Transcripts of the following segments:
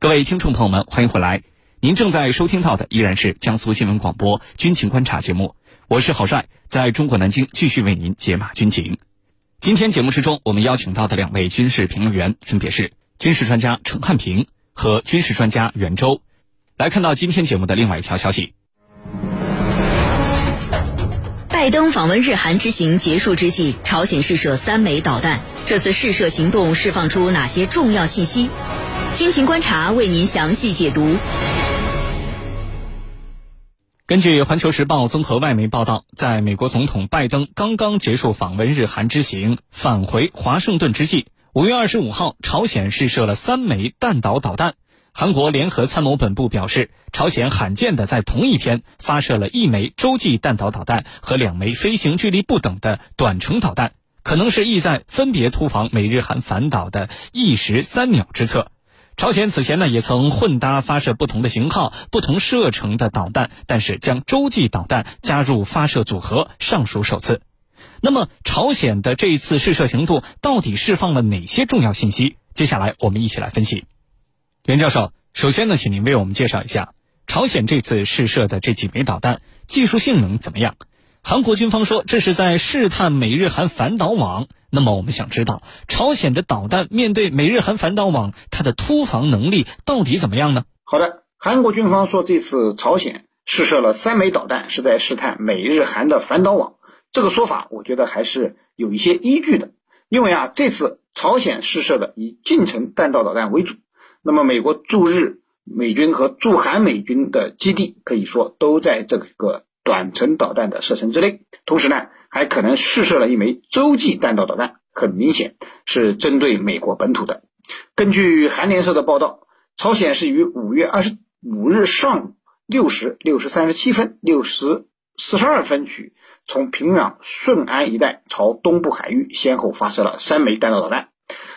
各位听众朋友们，欢迎回来。您正在收听到的依然是江苏新闻广播《军情观察》节目，我是郝帅，在中国南京继续为您解码军情。今天节目之中，我们邀请到的两位军事评论员分别是军事专家陈汉平和军事专家袁周。来看到今天节目的另外一条消息：拜登访问日韩之行结束之际，朝鲜试射三枚导弹。这次试射行动释放出哪些重要信息？军情观察为您详细解读。根据《环球时报》综合外媒报道，在美国总统拜登刚刚结束访问日韩之行，返回华盛顿之际，五月二十五号，朝鲜试射了三枚弹道导弹。韩国联合参谋本部表示，朝鲜罕见的在同一天发射了一枚洲际弹道导弹和两枚飞行距离不等的短程导弹，可能是意在分别突防美日韩反导的一石三鸟之策。朝鲜此前呢也曾混搭发射不同的型号、不同射程的导弹，但是将洲际导弹加入发射组合尚属首次。那么，朝鲜的这一次试射行动到底释放了哪些重要信息？接下来我们一起来分析。袁教授，首先呢，请您为我们介绍一下朝鲜这次试射的这几枚导弹技术性能怎么样？韩国军方说这是在试探美日韩反导网。那么我们想知道，朝鲜的导弹面对美日韩反导网，它的突防能力到底怎么样呢？好的，韩国军方说这次朝鲜试射了三枚导弹，是在试探美日韩的反导网。这个说法，我觉得还是有一些依据的。因为啊，这次朝鲜试射的以近程弹道导弹为主，那么美国驻日美军和驻韩美军的基地可以说都在这个短程导弹的射程之内。同时呢。还可能试射了一枚洲际弹道导弹，很明显是针对美国本土的。根据韩联社的报道，朝鲜是于五月二十五日上午六时六时三十七分、六时四十二分许，从平壤顺安一带朝东部海域先后发射了三枚弹道导弹。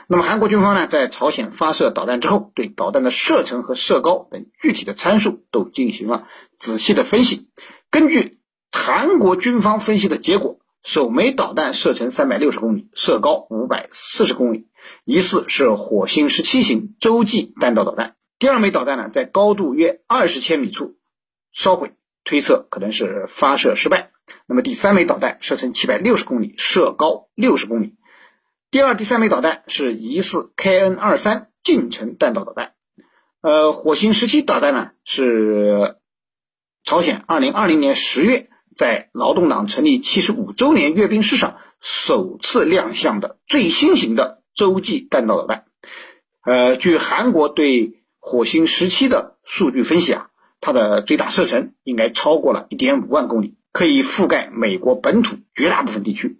那么韩国军方呢，在朝鲜发射导弹之后，对导弹的射程和射高等具体的参数都进行了仔细的分析。根据韩国军方分析的结果。首枚导弹射程三百六十公里，射高五百四十公里，疑似是火星十七型洲际弹道导弹。第二枚导弹呢，在高度约二十千米处烧毁，推测可能是发射失败。那么第三枚导弹射程七百六十公里，射高六十公里。第二、第三枚导弹是疑似 KN 二三近程弹道导弹。呃，火星十七导弹呢，是朝鲜二零二零年十月。在劳动党成立七十五周年阅兵式上首次亮相的最新型的洲际弹道导弹，呃，据韩国对火星十七的数据分析啊，它的最大射程应该超过了一点五万公里，可以覆盖美国本土绝大部分地区。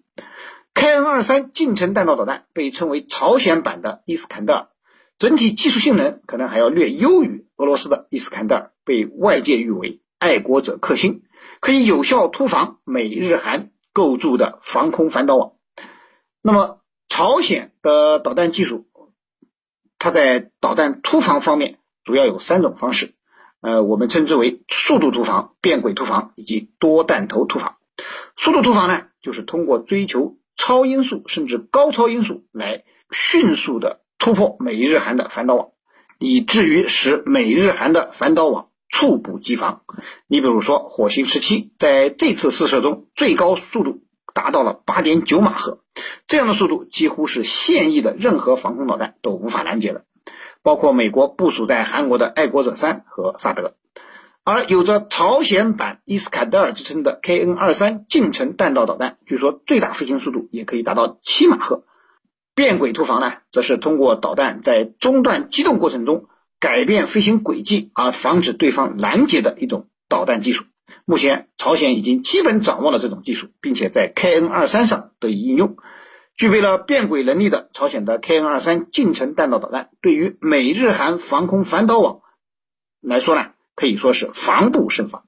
KN 二三近程弹道导弹被称为朝鲜版的伊斯坎德尔，整体技术性能可能还要略优于俄罗斯的伊斯坎德尔，被外界誉为爱国者克星。可以有效突防美日韩构筑的防空反导网。那么，朝鲜的导弹技术，它在导弹突防方面主要有三种方式，呃，我们称之为速度突防、变轨突防以及多弹头突防。速度突防呢，就是通过追求超音速甚至高超音速来迅速的突破美日韩的反导网，以至于使美日韩的反导网。猝不及防。你比如说，火星十七在这次试射中，最高速度达到了八点九马赫，这样的速度几乎是现役的任何防空导弹都无法拦截的，包括美国部署在韩国的爱国者三和萨德。而有着朝鲜版伊斯坎德尔之称的 KN 二三近程弹道导弹，据说最大飞行速度也可以达到七马赫。变轨突防呢，则是通过导弹在中段机动过程中。改变飞行轨迹而防止对方拦截的一种导弹技术，目前朝鲜已经基本掌握了这种技术，并且在 KN 二三上得以应用。具备了变轨能力的朝鲜的 KN 二三近程弹道导弹，对于美日韩防空反导网来说呢，可以说是防不胜防。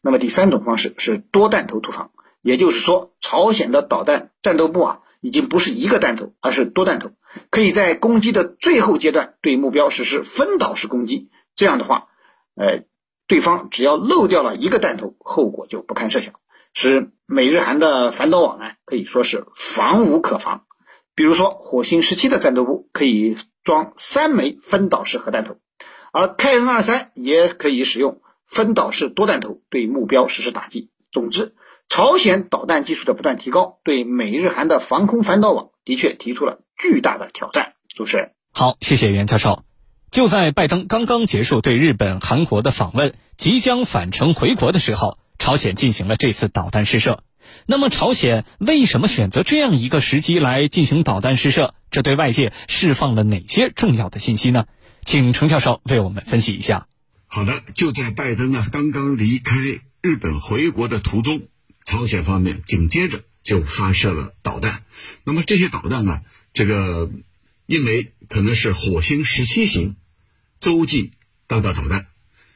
那么第三种方式是多弹头突防，也就是说，朝鲜的导弹战斗部啊。已经不是一个弹头，而是多弹头，可以在攻击的最后阶段对目标实施分导式攻击。这样的话，呃，对方只要漏掉了一个弹头，后果就不堪设想，使美日韩的反导网呢可以说是防无可防。比如说，火星十七的战斗部可以装三枚分导式核弹头，而 KN 二三也可以使用分导式多弹头对目标实施打击。总之，朝鲜导弹技术的不断提高，对美日韩的防空反导网的确提出了巨大的挑战。主持人，好，谢谢袁教授。就在拜登刚刚结束对日本、韩国的访问，即将返程回国的时候，朝鲜进行了这次导弹试射。那么，朝鲜为什么选择这样一个时机来进行导弹试射？这对外界释放了哪些重要的信息呢？请程教授为我们分析一下。好的，就在拜登啊刚刚离开日本回国的途中，朝鲜方面紧接着就发射了导弹。那么这些导弹呢，这个因为可能是火星十七型洲际弹道导弹，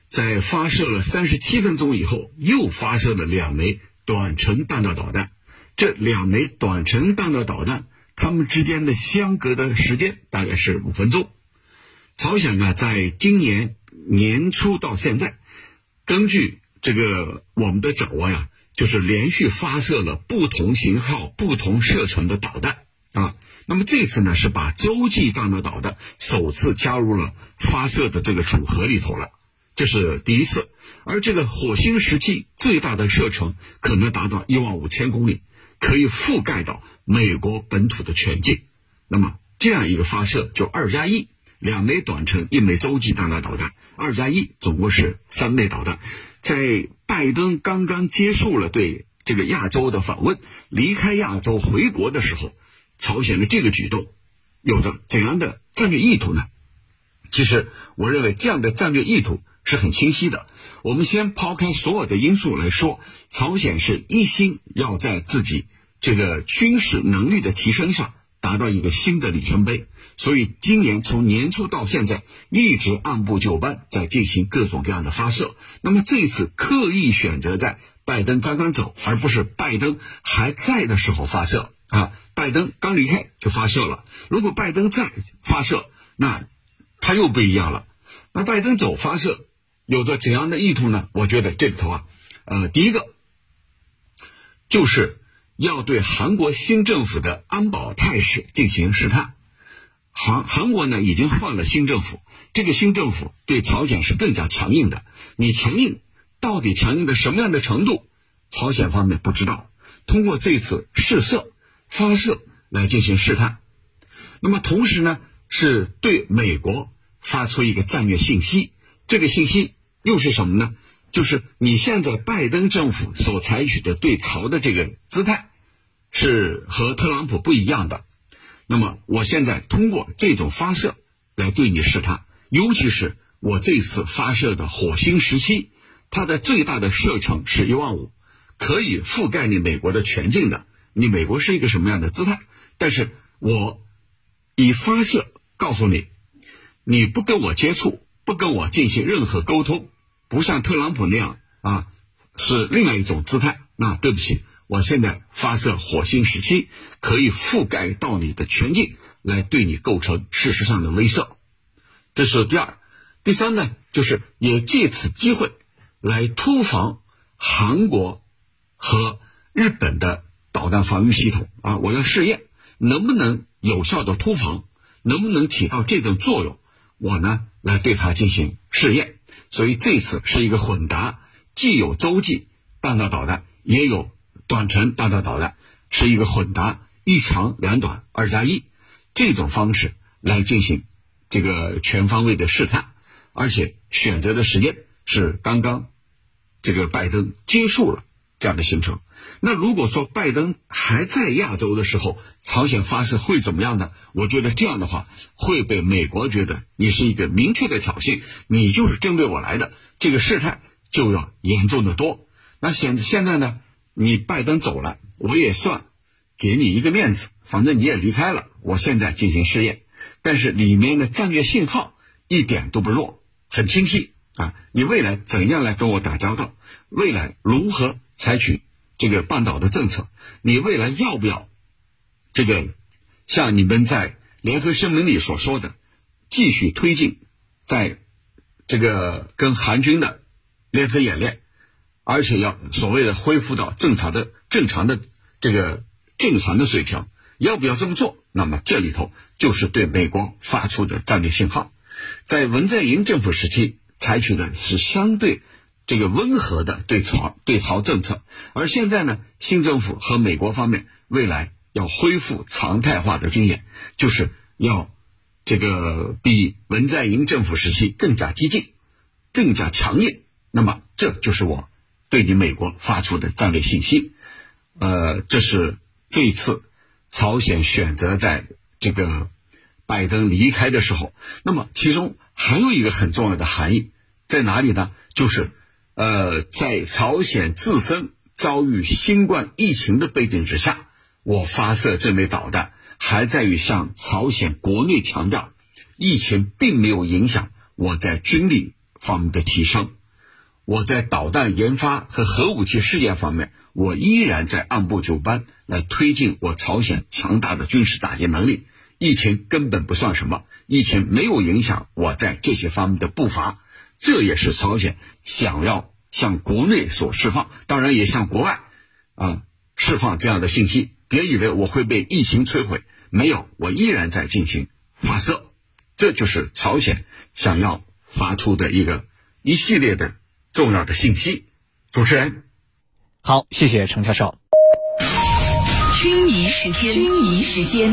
在发射了三十七分钟以后，又发射了两枚短程弹道导弹。这两枚短程弹道导弹，它们之间的相隔的时间大概是五分钟。朝鲜呢，在今年年初到现在，根据这个我们的掌握呀，就是连续发射了不同型号、不同射程的导弹啊。那么这次呢，是把洲际弹道导弹首次加入了发射的这个组合里头了，这是第一次。而这个火星十七最大的射程可能达到一万五千公里，可以覆盖到美国本土的全境。那么这样一个发射就二加一。两枚短程，一枚洲际弹道导弹，二加一，总共是三枚导弹。在拜登刚刚结束了对这个亚洲的访问，离开亚洲回国的时候，朝鲜的这个举动有着怎样的战略意图呢？其实，我认为这样的战略意图是很清晰的。我们先抛开所有的因素来说，朝鲜是一心要在自己这个军事能力的提升上达到一个新的里程碑。所以今年从年初到现在，一直按部就班在进行各种各样的发射。那么这次刻意选择在拜登刚刚走，而不是拜登还在的时候发射啊。拜登刚离开就发射了。如果拜登在发射，那他又不一样了。那拜登走发射有着怎样的意图呢？我觉得这里头啊，呃，第一个就是要对韩国新政府的安保态势进行试探。韩韩国呢已经换了新政府，这个新政府对朝鲜是更加强硬的。你强硬到底强硬的什么样的程度，朝鲜方面不知道。通过这次试射发射来进行试探，那么同时呢是对美国发出一个战略信息。这个信息又是什么呢？就是你现在拜登政府所采取的对朝的这个姿态，是和特朗普不一样的。那么，我现在通过这种发射来对你试探，尤其是我这次发射的火星十七，它的最大的射程是一万五，可以覆盖你美国的全境的。你美国是一个什么样的姿态？但是我以发射告诉你，你不跟我接触，不跟我进行任何沟通，不像特朗普那样啊，是另外一种姿态。那对不起。我现在发射火星十七，可以覆盖到你的全境，来对你构成事实上的威慑。这是第二，第三呢，就是也借此机会来突防韩国和日本的导弹防御系统啊！我要试验能不能有效的突防，能不能起到这种作用，我呢来对它进行试验。所以这次是一个混搭，既有洲际弹道导弹，也有。短程弹道导弹是一个混搭，一长两短，二加一这种方式来进行这个全方位的试探，而且选择的时间是刚刚这个拜登结束了这样的行程。那如果说拜登还在亚洲的时候，朝鲜发射会怎么样呢？我觉得这样的话会被美国觉得你是一个明确的挑衅，你就是针对我来的，这个事态就要严重的多。那现现在呢？你拜登走了，我也算给你一个面子，反正你也离开了，我现在进行试验，但是里面的战略信号一点都不弱，很清晰啊！你未来怎样来跟我打交道？未来如何采取这个半岛的政策？你未来要不要这个像你们在联合声明里所说的，继续推进在这个跟韩军的联合演练？而且要所谓的恢复到正常的、正常的这个正常的水平，要不要这么做？那么这里头就是对美国发出的战略信号。在文在寅政府时期采取的是相对这个温和的对朝对朝政策，而现在呢，新政府和美国方面未来要恢复常态化的军演，就是要这个比文在寅政府时期更加激进、更加强硬。那么，这就是我对你美国发出的战略信息。呃，这是这一次朝鲜选择在这个拜登离开的时候，那么其中还有一个很重要的含义在哪里呢？就是呃，在朝鲜自身遭遇新冠疫情的背景之下，我发射这枚导弹，还在于向朝鲜国内强调，疫情并没有影响我在军力方面的提升，我在导弹研发和核武器试验方面。我依然在按部就班来推进我朝鲜强大的军事打击能力，疫情根本不算什么，疫情没有影响我在这些方面的步伐，这也是朝鲜想要向国内所释放，当然也向国外啊释放这样的信息。别以为我会被疫情摧毁，没有，我依然在进行发射，这就是朝鲜想要发出的一个一系列的重要的信息。主持人。好，谢谢程教授。军迷时间，军迷时间。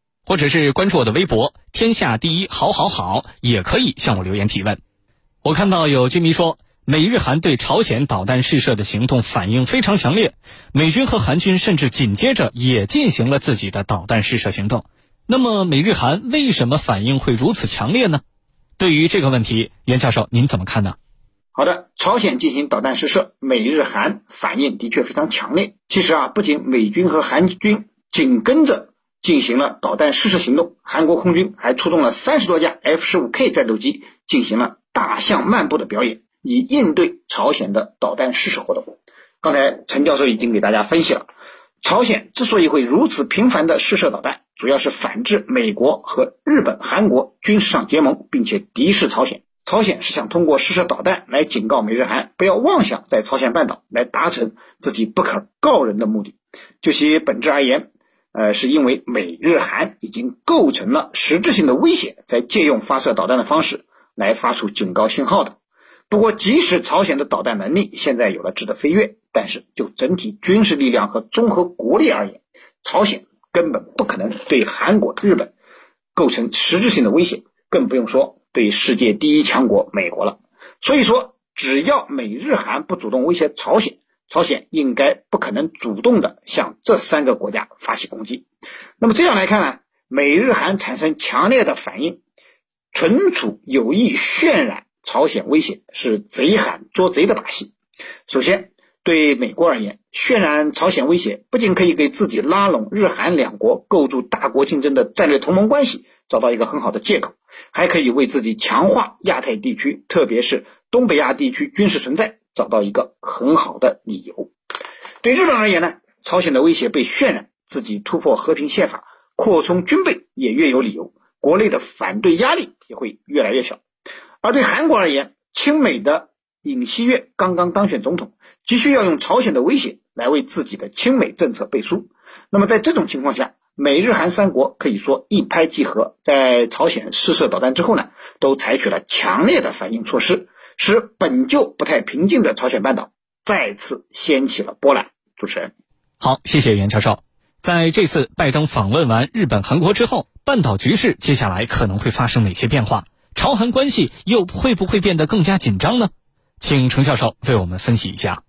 或者是关注我的微博天下第一好好好，也可以向我留言提问。我看到有军迷说，美日韩对朝鲜导弹试射的行动反应非常强烈，美军和韩军甚至紧接着也进行了自己的导弹试射行动。那么美日韩为什么反应会如此强烈呢？对于这个问题，袁教授您怎么看呢？好的，朝鲜进行导弹试射，美日韩反应的确非常强烈。其实啊，不仅美军和韩军紧跟着进行了导弹试射行动，韩国空军还出动了三十多架 F 十五 K 战斗机进行了大象漫步的表演，以应对朝鲜的导弹试射活动。刚才陈教授已经给大家分析了，朝鲜之所以会如此频繁的试射导弹，主要是反制美国和日本、韩国军事上结盟，并且敌视朝鲜。朝鲜是想通过试射导弹来警告美日韩不要妄想在朝鲜半岛来达成自己不可告人的目的。就其本质而言，呃，是因为美日韩已经构成了实质性的威胁，在借用发射导弹的方式来发出警告信号的。不过，即使朝鲜的导弹能力现在有了质的飞跃，但是就整体军事力量和综合国力而言，朝鲜根本不可能对韩国、日本构成实质性的威胁，更不用说。对世界第一强国美国了，所以说只要美日韩不主动威胁朝鲜，朝鲜应该不可能主动的向这三个国家发起攻击。那么这样来看呢，美日韩产生强烈的反应，存储有意渲染朝鲜威胁，是贼喊捉贼的把戏。首先，对美国而言，渲染朝鲜威胁不仅可以给自己拉拢日韩两国、构筑大国竞争的战略同盟关系找到一个很好的借口。还可以为自己强化亚太地区，特别是东北亚地区军事存在找到一个很好的理由。对日本而言呢，朝鲜的威胁被渲染，自己突破和平宪法、扩充军备也越有理由，国内的反对压力也会越来越小。而对韩国而言，亲美的尹锡悦刚刚当选总统，急需要用朝鲜的威胁来为自己的亲美政策背书。那么在这种情况下，美日韩三国可以说一拍即合，在朝鲜试射导弹之后呢，都采取了强烈的反应措施，使本就不太平静的朝鲜半岛再次掀起了波澜。主持人，好，谢谢袁教授。在这次拜登访问完日本、韩国之后，半岛局势接下来可能会发生哪些变化？朝韩关系又会不会变得更加紧张呢？请程教授为我们分析一下。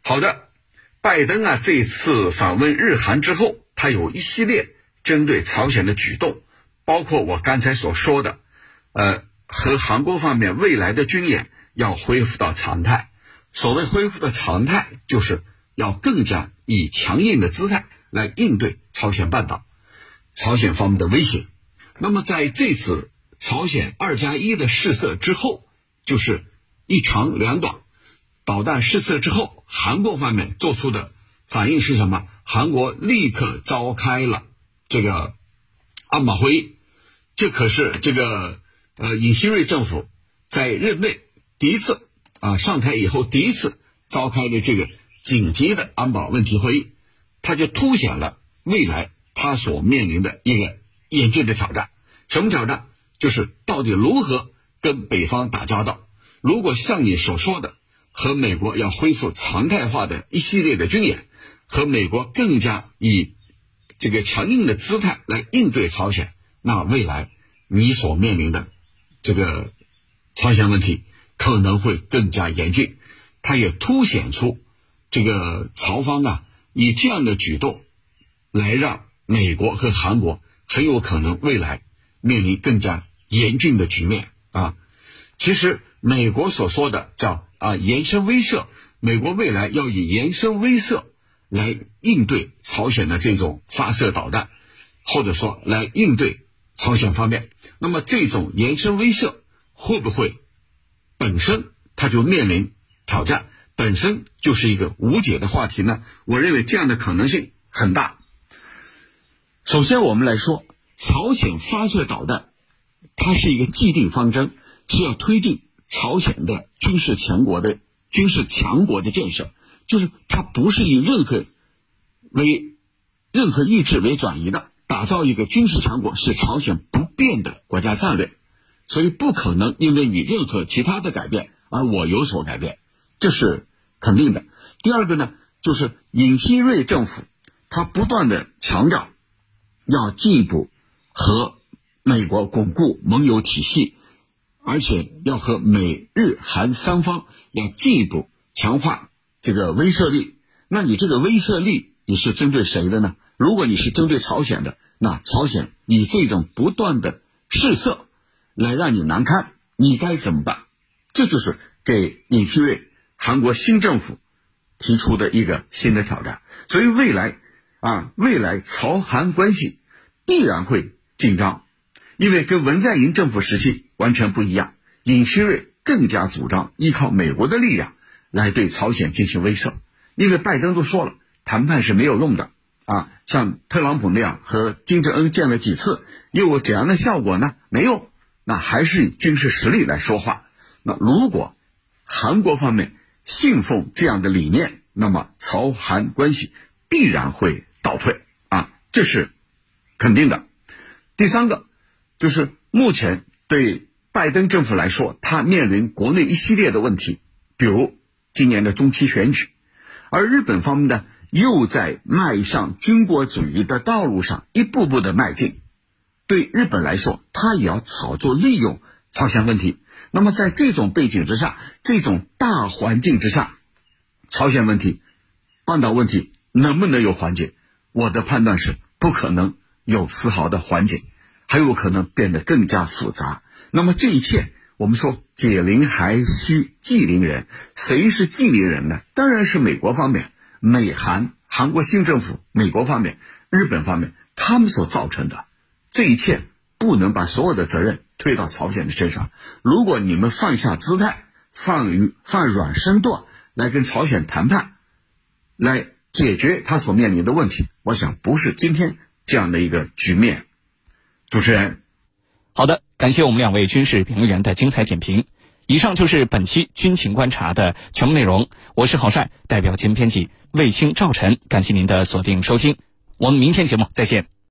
好的，拜登啊，这次访问日韩之后。他有一系列针对朝鲜的举动，包括我刚才所说的，呃，和韩国方面未来的军演要恢复到常态。所谓恢复的常态，就是要更加以强硬的姿态来应对朝鲜半岛、朝鲜方面的威胁。那么在这次朝鲜二加一的试射之后，就是一长两短，导弹试射之后，韩国方面做出的反应是什么？韩国立刻召开了这个安保会议，这可是这个呃尹锡瑞政府在任内第一次啊上台以后第一次召开的这个紧急的安保问题会议，它就凸显了未来它所面临的一个严峻的挑战。什么挑战？就是到底如何跟北方打交道？如果像你所说的，和美国要恢复常态化的一系列的军演。和美国更加以这个强硬的姿态来应对朝鲜，那未来你所面临的这个朝鲜问题可能会更加严峻。它也凸显出这个朝方啊，以这样的举动来让美国和韩国很有可能未来面临更加严峻的局面啊。其实美国所说的叫啊延伸威慑，美国未来要以延伸威慑。来应对朝鲜的这种发射导弹，或者说来应对朝鲜方面，那么这种延伸威慑会不会本身它就面临挑战，本身就是一个无解的话题呢？我认为这样的可能性很大。首先，我们来说朝鲜发射导弹，它是一个既定方针，是要推进朝鲜的军事强国的军事强国的建设。就是它不是以任何为任何意志为转移的，打造一个军事强国是朝鲜不变的国家战略，所以不可能因为你任何其他的改变而我有所改变，这是肯定的。第二个呢，就是尹锡瑞政府他不断的强调要进一步和美国巩固盟友体系，而且要和美日韩三方要进一步强化。这个威慑力，那你这个威慑力你是针对谁的呢？如果你是针对朝鲜的，那朝鲜以这种不断的试射来让你难堪，你该怎么办？这就是给尹锡悦韩国新政府提出的一个新的挑战。所以未来啊，未来朝韩关系必然会紧张，因为跟文在寅政府时期完全不一样，尹锡悦更加主张依靠美国的力量。来对朝鲜进行威慑，因为拜登都说了，谈判是没有用的啊。像特朗普那样和金正恩见了几次，又有怎样的效果呢？没有，那还是以军事实力来说话。那如果韩国方面信奉这样的理念，那么朝韩关系必然会倒退啊，这是肯定的。第三个就是目前对拜登政府来说，他面临国内一系列的问题，比如。今年的中期选举，而日本方面呢，又在迈上军国主义的道路上一步步的迈进。对日本来说，他也要炒作利用朝鲜问题。那么在这种背景之下，这种大环境之下，朝鲜问题、半岛问题能不能有缓解？我的判断是不可能有丝毫的缓解，还有可能变得更加复杂。那么这一切。我们说解铃还需系铃人，谁是系铃人呢？当然是美国方面，美韩韩国新政府，美国方面，日本方面，他们所造成的这一切，不能把所有的责任推到朝鲜的身上。如果你们放下姿态，放于放软身段来跟朝鲜谈判，来解决他所面临的问题，我想不是今天这样的一个局面。主持人。好的，感谢我们两位军事评论员的精彩点评。以上就是本期军情观察的全部内容。我是郝帅，代表节目编辑卫青、赵晨，感谢您的锁定收听。我们明天节目再见。